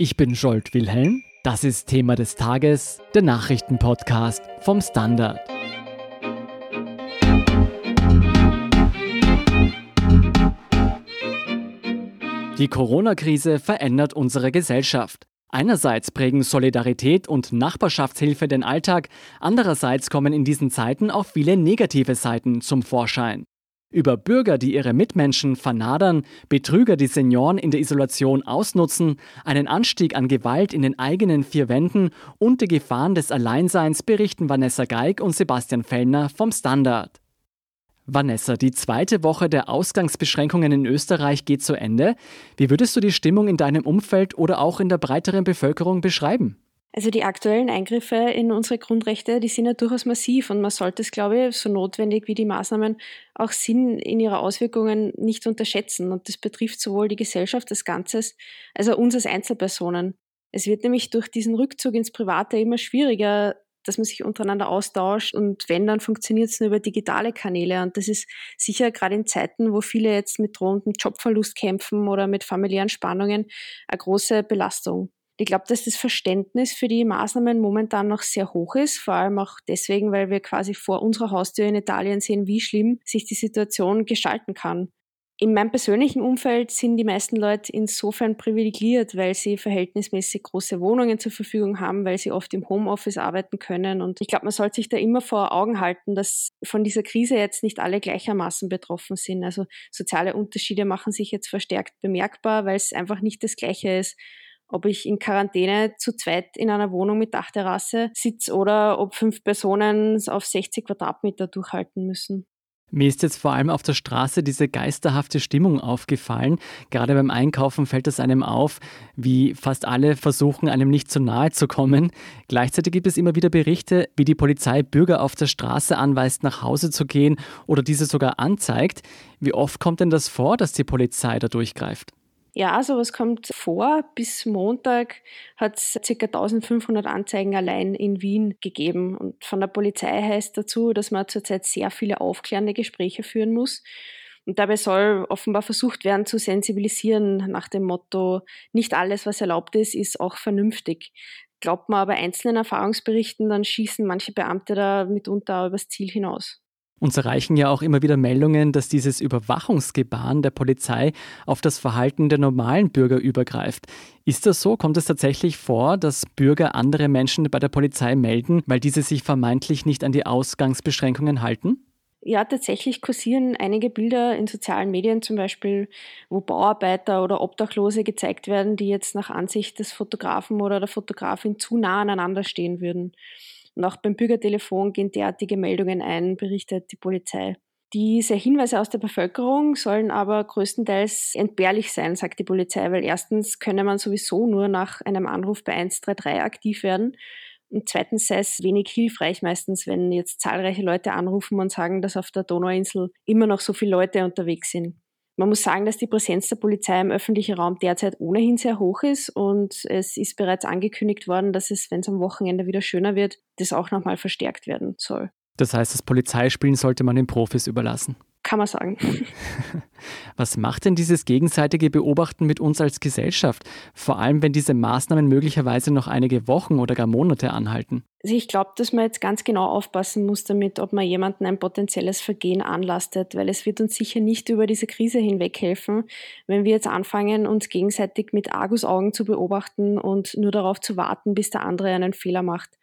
Ich bin Scholt Wilhelm. Das ist Thema des Tages, der Nachrichtenpodcast vom Standard. Die Corona-Krise verändert unsere Gesellschaft. Einerseits prägen Solidarität und Nachbarschaftshilfe den Alltag, andererseits kommen in diesen Zeiten auch viele negative Seiten zum Vorschein. Über Bürger, die ihre Mitmenschen vernadern, Betrüger, die Senioren in der Isolation ausnutzen, einen Anstieg an Gewalt in den eigenen vier Wänden und die Gefahren des Alleinseins berichten Vanessa Geig und Sebastian Fellner vom Standard. Vanessa, die zweite Woche der Ausgangsbeschränkungen in Österreich geht zu Ende. Wie würdest du die Stimmung in deinem Umfeld oder auch in der breiteren Bevölkerung beschreiben? Also die aktuellen Eingriffe in unsere Grundrechte, die sind ja durchaus massiv und man sollte es, glaube ich, so notwendig wie die Maßnahmen auch sind, in ihrer Auswirkungen nicht unterschätzen. Und das betrifft sowohl die Gesellschaft als Ganzes, als auch uns als Einzelpersonen. Es wird nämlich durch diesen Rückzug ins Private immer schwieriger, dass man sich untereinander austauscht und wenn, dann funktioniert es nur über digitale Kanäle. Und das ist sicher gerade in Zeiten, wo viele jetzt mit drohendem Jobverlust kämpfen oder mit familiären Spannungen, eine große Belastung. Ich glaube, dass das Verständnis für die Maßnahmen momentan noch sehr hoch ist, vor allem auch deswegen, weil wir quasi vor unserer Haustür in Italien sehen, wie schlimm sich die Situation gestalten kann. In meinem persönlichen Umfeld sind die meisten Leute insofern privilegiert, weil sie verhältnismäßig große Wohnungen zur Verfügung haben, weil sie oft im Homeoffice arbeiten können. Und ich glaube, man sollte sich da immer vor Augen halten, dass von dieser Krise jetzt nicht alle gleichermaßen betroffen sind. Also soziale Unterschiede machen sich jetzt verstärkt bemerkbar, weil es einfach nicht das Gleiche ist, ob ich in Quarantäne zu zweit in einer Wohnung mit Dachterrasse sitze oder ob fünf Personen auf 60 Quadratmeter durchhalten müssen. Mir ist jetzt vor allem auf der Straße diese geisterhafte Stimmung aufgefallen. Gerade beim Einkaufen fällt es einem auf, wie fast alle versuchen, einem nicht zu nahe zu kommen. Gleichzeitig gibt es immer wieder Berichte, wie die Polizei Bürger auf der Straße anweist, nach Hause zu gehen oder diese sogar anzeigt. Wie oft kommt denn das vor, dass die Polizei da durchgreift? Ja, sowas kommt vor. Bis Montag hat es ca. 1500 Anzeigen allein in Wien gegeben. Und von der Polizei heißt dazu, dass man zurzeit sehr viele aufklärende Gespräche führen muss. Und dabei soll offenbar versucht werden zu sensibilisieren nach dem Motto, nicht alles, was erlaubt ist, ist auch vernünftig. Glaubt man aber einzelnen Erfahrungsberichten, dann schießen manche Beamte da mitunter übers Ziel hinaus. Uns erreichen ja auch immer wieder Meldungen, dass dieses Überwachungsgebaren der Polizei auf das Verhalten der normalen Bürger übergreift. Ist das so? Kommt es tatsächlich vor, dass Bürger andere Menschen bei der Polizei melden, weil diese sich vermeintlich nicht an die Ausgangsbeschränkungen halten? Ja, tatsächlich kursieren einige Bilder in sozialen Medien zum Beispiel, wo Bauarbeiter oder Obdachlose gezeigt werden, die jetzt nach Ansicht des Fotografen oder der Fotografin zu nah aneinander stehen würden. Und auch beim Bürgertelefon gehen derartige Meldungen ein, berichtet die Polizei. Diese Hinweise aus der Bevölkerung sollen aber größtenteils entbehrlich sein, sagt die Polizei, weil erstens könne man sowieso nur nach einem Anruf bei 133 aktiv werden und zweitens sei es wenig hilfreich meistens, wenn jetzt zahlreiche Leute anrufen und sagen, dass auf der Donauinsel immer noch so viele Leute unterwegs sind. Man muss sagen, dass die Präsenz der Polizei im öffentlichen Raum derzeit ohnehin sehr hoch ist und es ist bereits angekündigt worden, dass es, wenn es am Wochenende wieder schöner wird, das auch nochmal verstärkt werden soll. Das heißt, das Polizeispielen sollte man den Profis überlassen. Kann man sagen. Was macht denn dieses gegenseitige Beobachten mit uns als Gesellschaft? Vor allem, wenn diese Maßnahmen möglicherweise noch einige Wochen oder gar Monate anhalten. Also ich glaube, dass man jetzt ganz genau aufpassen muss damit, ob man jemanden ein potenzielles Vergehen anlastet, weil es wird uns sicher nicht über diese Krise hinweg helfen, wenn wir jetzt anfangen, uns gegenseitig mit Argusaugen zu beobachten und nur darauf zu warten, bis der andere einen Fehler macht.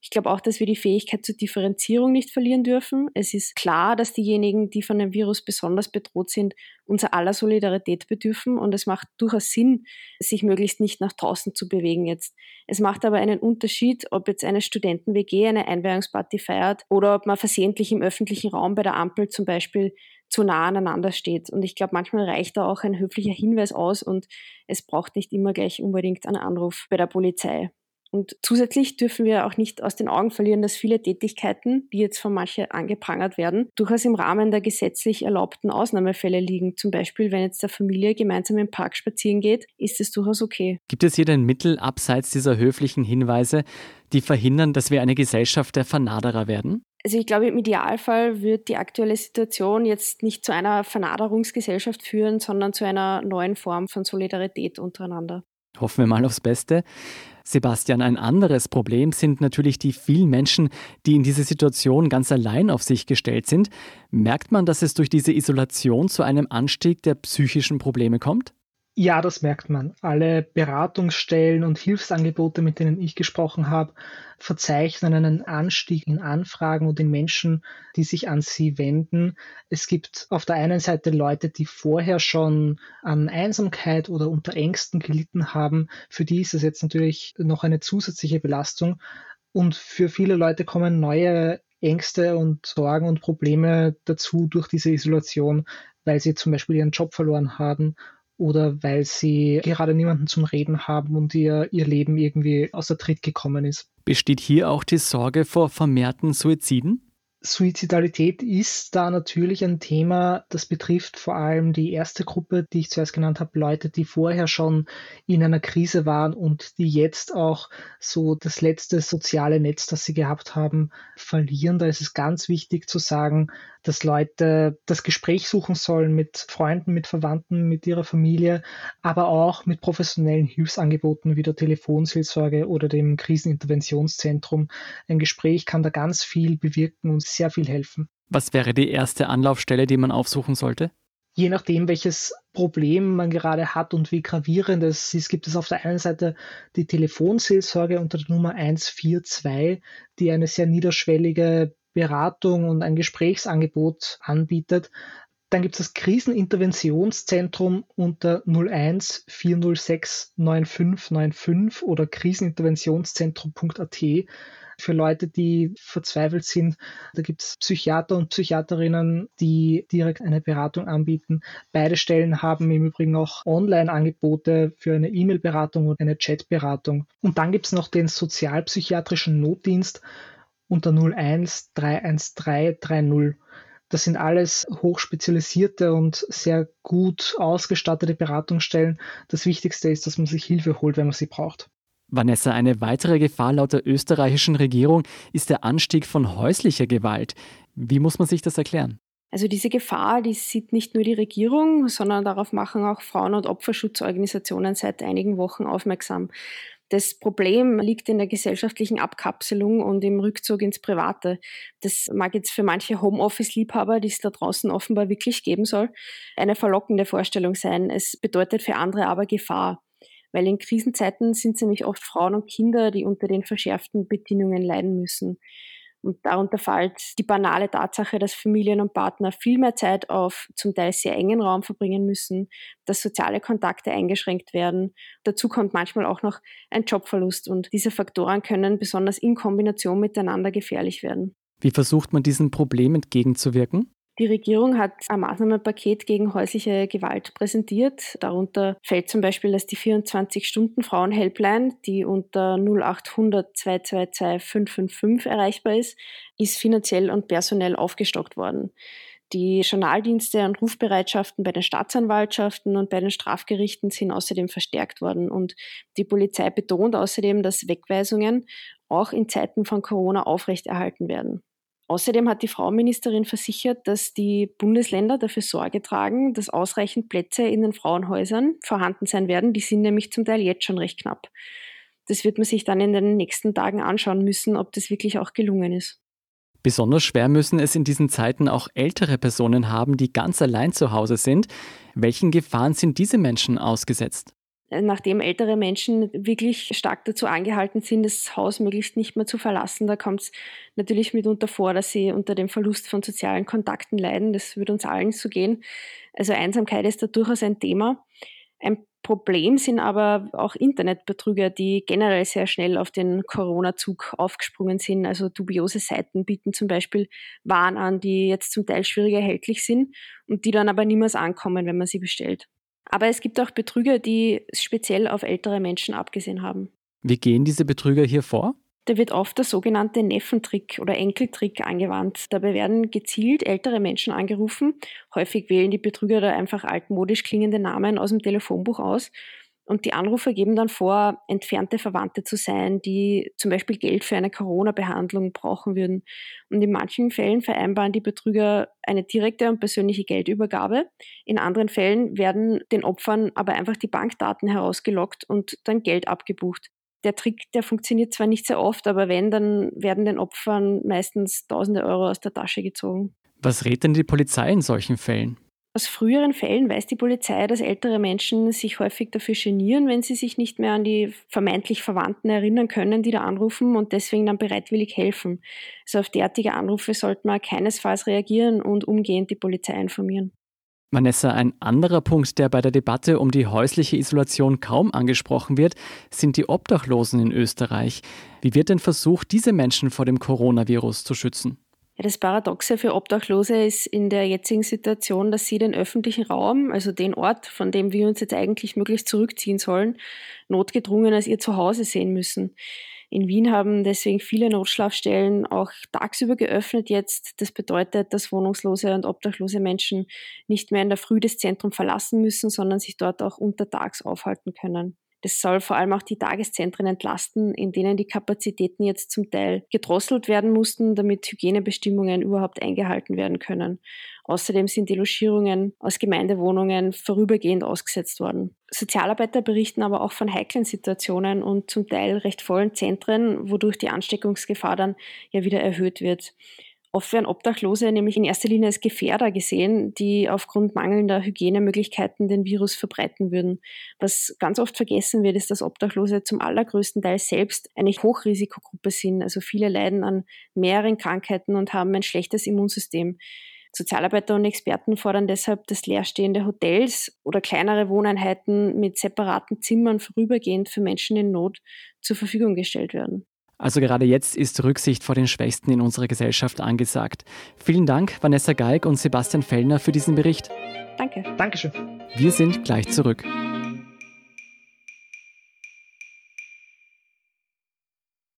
Ich glaube auch, dass wir die Fähigkeit zur Differenzierung nicht verlieren dürfen. Es ist klar, dass diejenigen, die von dem Virus besonders bedroht sind, unser aller Solidarität bedürfen und es macht durchaus Sinn, sich möglichst nicht nach draußen zu bewegen jetzt. Es macht aber einen Unterschied, ob jetzt eine Studenten-WG eine Einweihungsparty feiert oder ob man versehentlich im öffentlichen Raum bei der Ampel zum Beispiel zu nah aneinander steht. Und ich glaube, manchmal reicht da auch ein höflicher Hinweis aus und es braucht nicht immer gleich unbedingt einen Anruf bei der Polizei. Und zusätzlich dürfen wir auch nicht aus den Augen verlieren, dass viele Tätigkeiten, die jetzt von manchen angeprangert werden, durchaus im Rahmen der gesetzlich erlaubten Ausnahmefälle liegen. Zum Beispiel, wenn jetzt der Familie gemeinsam im Park spazieren geht, ist es durchaus okay. Gibt es hier denn Mittel abseits dieser höflichen Hinweise, die verhindern, dass wir eine Gesellschaft der Vernaderer werden? Also ich glaube, im Idealfall wird die aktuelle Situation jetzt nicht zu einer Vernaderungsgesellschaft führen, sondern zu einer neuen Form von Solidarität untereinander. Hoffen wir mal aufs Beste. Sebastian, ein anderes Problem sind natürlich die vielen Menschen, die in diese Situation ganz allein auf sich gestellt sind. Merkt man, dass es durch diese Isolation zu einem Anstieg der psychischen Probleme kommt? Ja, das merkt man. Alle Beratungsstellen und Hilfsangebote, mit denen ich gesprochen habe, verzeichnen einen Anstieg in Anfragen und in Menschen, die sich an sie wenden. Es gibt auf der einen Seite Leute, die vorher schon an Einsamkeit oder unter Ängsten gelitten haben. Für die ist es jetzt natürlich noch eine zusätzliche Belastung. Und für viele Leute kommen neue Ängste und Sorgen und Probleme dazu durch diese Isolation, weil sie zum Beispiel ihren Job verloren haben oder weil sie gerade niemanden zum Reden haben und ihr, ihr Leben irgendwie außer Tritt gekommen ist. Besteht hier auch die Sorge vor vermehrten Suiziden? Suizidalität ist da natürlich ein Thema, das betrifft vor allem die erste Gruppe, die ich zuerst genannt habe, Leute, die vorher schon in einer Krise waren und die jetzt auch so das letzte soziale Netz, das sie gehabt haben, verlieren. Da ist es ganz wichtig zu sagen, dass Leute das Gespräch suchen sollen mit Freunden, mit Verwandten, mit ihrer Familie, aber auch mit professionellen Hilfsangeboten wie der Telefonseelsorge oder dem Kriseninterventionszentrum. Ein Gespräch kann da ganz viel bewirken und sehr viel helfen. Was wäre die erste Anlaufstelle, die man aufsuchen sollte? je nachdem, welches Problem man gerade hat und wie gravierend es ist, gibt es auf der einen Seite die Telefonseelsorge unter der Nummer 142, die eine sehr niederschwellige Beratung und ein Gesprächsangebot anbietet. Dann gibt es das Kriseninterventionszentrum unter 01 406 9595 oder kriseninterventionszentrum.at für Leute, die verzweifelt sind. Da gibt es Psychiater und Psychiaterinnen, die direkt eine Beratung anbieten. Beide Stellen haben im Übrigen auch Online-Angebote für eine E-Mail-Beratung und eine Chat-Beratung. Und dann gibt es noch den sozialpsychiatrischen Notdienst unter 01 313 30. Das sind alles hochspezialisierte und sehr gut ausgestattete Beratungsstellen. Das Wichtigste ist, dass man sich Hilfe holt, wenn man sie braucht. Vanessa, eine weitere Gefahr laut der österreichischen Regierung ist der Anstieg von häuslicher Gewalt. Wie muss man sich das erklären? Also diese Gefahr, die sieht nicht nur die Regierung, sondern darauf machen auch Frauen- und Opferschutzorganisationen seit einigen Wochen aufmerksam. Das Problem liegt in der gesellschaftlichen Abkapselung und im Rückzug ins Private. Das mag jetzt für manche Homeoffice-Liebhaber, die es da draußen offenbar wirklich geben soll, eine verlockende Vorstellung sein. Es bedeutet für andere aber Gefahr. Weil in Krisenzeiten sind es nämlich oft Frauen und Kinder, die unter den verschärften Bedingungen leiden müssen. Und darunter fällt die banale Tatsache, dass Familien und Partner viel mehr Zeit auf zum Teil sehr engen Raum verbringen müssen, dass soziale Kontakte eingeschränkt werden. Dazu kommt manchmal auch noch ein Jobverlust und diese Faktoren können besonders in Kombination miteinander gefährlich werden. Wie versucht man diesem Problem entgegenzuwirken? Die Regierung hat ein Maßnahmenpaket gegen häusliche Gewalt präsentiert. Darunter fällt zum Beispiel, dass die 24-Stunden-Frauen-Helpline, die unter 0800 222 555 erreichbar ist, ist finanziell und personell aufgestockt worden. Die Journaldienste und Rufbereitschaften bei den Staatsanwaltschaften und bei den Strafgerichten sind außerdem verstärkt worden. Und die Polizei betont außerdem, dass Wegweisungen auch in Zeiten von Corona aufrechterhalten werden. Außerdem hat die Frauenministerin versichert, dass die Bundesländer dafür Sorge tragen, dass ausreichend Plätze in den Frauenhäusern vorhanden sein werden. Die sind nämlich zum Teil jetzt schon recht knapp. Das wird man sich dann in den nächsten Tagen anschauen müssen, ob das wirklich auch gelungen ist. Besonders schwer müssen es in diesen Zeiten auch ältere Personen haben, die ganz allein zu Hause sind. Welchen Gefahren sind diese Menschen ausgesetzt? Nachdem ältere Menschen wirklich stark dazu angehalten sind, das Haus möglichst nicht mehr zu verlassen, da kommt es natürlich mitunter vor, dass sie unter dem Verlust von sozialen Kontakten leiden. Das würde uns allen so gehen. Also Einsamkeit ist da durchaus ein Thema. Ein Problem sind aber auch Internetbetrüger, die generell sehr schnell auf den Corona-Zug aufgesprungen sind. Also dubiose Seiten bieten zum Beispiel Waren an, die jetzt zum Teil schwieriger erhältlich sind und die dann aber niemals ankommen, wenn man sie bestellt. Aber es gibt auch Betrüger, die speziell auf ältere Menschen abgesehen haben. Wie gehen diese Betrüger hier vor? Da wird oft der sogenannte Neffentrick oder Enkeltrick angewandt. Dabei werden gezielt ältere Menschen angerufen. Häufig wählen die Betrüger da einfach altmodisch klingende Namen aus dem Telefonbuch aus Und die Anrufer geben dann vor, entfernte Verwandte zu sein, die zum Beispiel Geld für eine Corona-Behandlung brauchen würden. Und in manchen Fällen vereinbaren die Betrüger eine direkte und persönliche Geldübergabe. In anderen Fällen werden den Opfern aber einfach die Bankdaten herausgelockt und dann Geld abgebucht. Der Trick, der funktioniert zwar nicht sehr oft, aber wenn, dann werden den Opfern meistens tausende Euro aus der Tasche gezogen. Was rät denn die Polizei in solchen Fällen? Aus früheren Fällen weiß die Polizei, dass ältere Menschen sich häufig dafür genieren, wenn sie sich nicht mehr an die vermeintlich Verwandten erinnern können, die da anrufen und deswegen dann bereitwillig helfen. Also auf derartige Anrufe sollte man keinesfalls reagieren und umgehend die Polizei informieren. Vanessa, ein anderer Punkt, der bei der Debatte um die häusliche Isolation kaum angesprochen wird, sind die Obdachlosen in Österreich. Wie wird denn versucht, diese Menschen vor dem Coronavirus zu schützen? Ja, das Paradoxe für Obdachlose ist in der jetzigen Situation, dass sie den öffentlichen Raum, also den Ort, von dem wir uns jetzt eigentlich möglichst zurückziehen sollen, notgedrungen als ihr Zuhause sehen müssen. In Wien haben deswegen viele Notschlafstellen auch tagsüber geöffnet jetzt. Das bedeutet, dass wohnungslose und obdachlose Menschen nicht mehr in der Früh das Zentrum verlassen müssen, sondern sich dort auch untertags aufhalten können. Das soll vor allem auch die Tageszentren entlasten, in denen die Kapazitäten jetzt zum Teil gedrosselt werden mussten, damit Hygienebestimmungen überhaupt eingehalten werden können. Außerdem sind die Logierungen aus Gemeindewohnungen vorübergehend ausgesetzt worden. Sozialarbeiter berichten aber auch von heiklen Situationen und zum Teil recht vollen Zentren, wodurch die Ansteckungsgefahr dann ja wieder erhöht wird. Oft werden Obdachlose nämlich in erster Linie als Gefährder gesehen, die aufgrund mangelnder Hygienemöglichkeiten den Virus verbreiten würden. Was ganz oft vergessen wird, ist, dass Obdachlose zum allergrößten Teil selbst eine Hochrisikogruppe sind. Also viele leiden an mehreren Krankheiten und haben ein schlechtes Immunsystem. Sozialarbeiter und Experten fordern deshalb, dass leerstehende Hotels oder kleinere Wohneinheiten mit separaten Zimmern vorübergehend für Menschen in Not zur Verfügung gestellt werden. Also gerade jetzt ist Rücksicht vor den Schwächsten in unserer Gesellschaft angesagt. Vielen Dank, Vanessa Geig und Sebastian Fellner, für diesen Bericht. Danke. Dankeschön. Wir sind gleich zurück.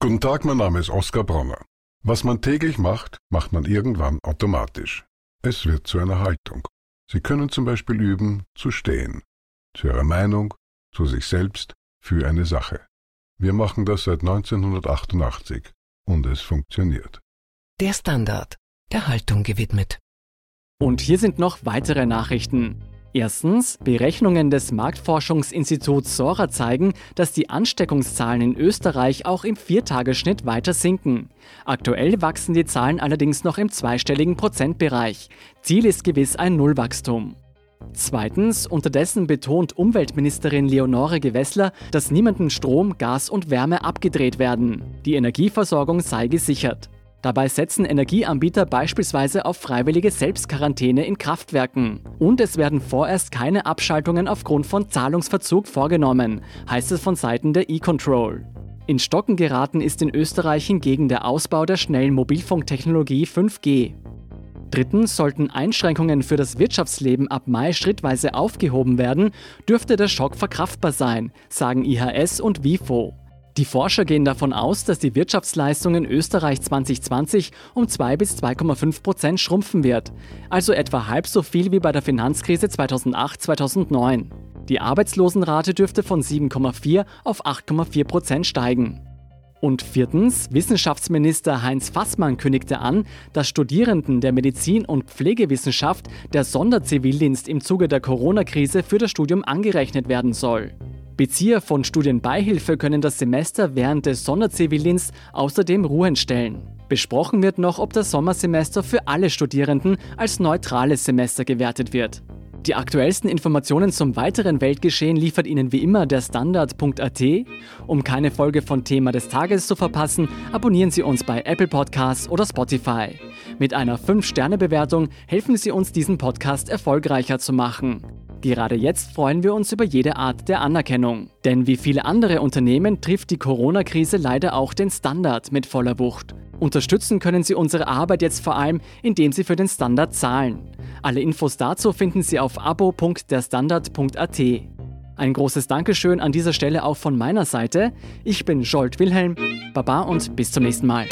Guten Tag, mein Name ist Oskar Bronner. Was man täglich macht, macht man irgendwann automatisch. Es wird zu einer Haltung. Sie können zum Beispiel üben, zu stehen. Zu Ihrer Meinung, zu sich selbst, für eine Sache. Wir machen das seit 1988 und es funktioniert. Der Standard, der Haltung gewidmet. Und hier sind noch weitere Nachrichten. Erstens, Berechnungen des Marktforschungsinstituts Sora zeigen, dass die Ansteckungszahlen in Österreich auch im Viertagesschnitt weiter sinken. Aktuell wachsen die Zahlen allerdings noch im zweistelligen Prozentbereich. Ziel ist gewiss ein Nullwachstum. Zweitens, unterdessen betont Umweltministerin Leonore Gewessler, dass niemanden Strom, Gas und Wärme abgedreht werden. Die Energieversorgung sei gesichert. Dabei setzen Energieanbieter beispielsweise auf freiwillige Selbstquarantäne in Kraftwerken. Und es werden vorerst keine Abschaltungen aufgrund von Zahlungsverzug vorgenommen, heißt es von Seiten der E-Control. In Stocken geraten ist in Österreich hingegen der Ausbau der schnellen Mobilfunktechnologie 5G. Drittens sollten Einschränkungen für das Wirtschaftsleben ab Mai schrittweise aufgehoben werden, dürfte der Schock verkraftbar sein, sagen IHS und WIFO. Die Forscher gehen davon aus, dass die Wirtschaftsleistung in Österreich 2020 um 2 bis 2,5 Prozent schrumpfen wird, also etwa halb so viel wie bei der Finanzkrise 2008-2009. Die Arbeitslosenrate dürfte von 7,4 auf 8,4 Prozent steigen. Und viertens, Wissenschaftsminister Heinz Fassmann kündigte an, dass Studierenden der Medizin- und Pflegewissenschaft der Sonderzivildienst im Zuge der Corona-Krise für das Studium angerechnet werden soll. Bezieher von Studienbeihilfe können das Semester während des Sonderzivildienst außerdem ruhen stellen. Besprochen wird noch, ob das Sommersemester für alle Studierenden als neutrales Semester gewertet wird. Die aktuellsten Informationen zum weiteren Weltgeschehen liefert Ihnen wie immer der Standard.at. Um keine Folge von Thema des Tages zu verpassen, abonnieren Sie uns bei Apple Podcasts oder Spotify. Mit einer 5-Sterne-Bewertung helfen Sie uns, diesen Podcast erfolgreicher zu machen. Gerade jetzt freuen wir uns über jede Art der Anerkennung. Denn wie viele andere Unternehmen trifft die Corona-Krise leider auch den Standard mit voller Wucht. Unterstützen können Sie unsere Arbeit jetzt vor allem, indem Sie für den Standard zahlen. Alle Infos dazu finden Sie auf abo.derstandard.at. Ein großes Dankeschön an dieser Stelle auch von meiner Seite. Ich bin Jolt Wilhelm. Baba und bis zum nächsten Mal.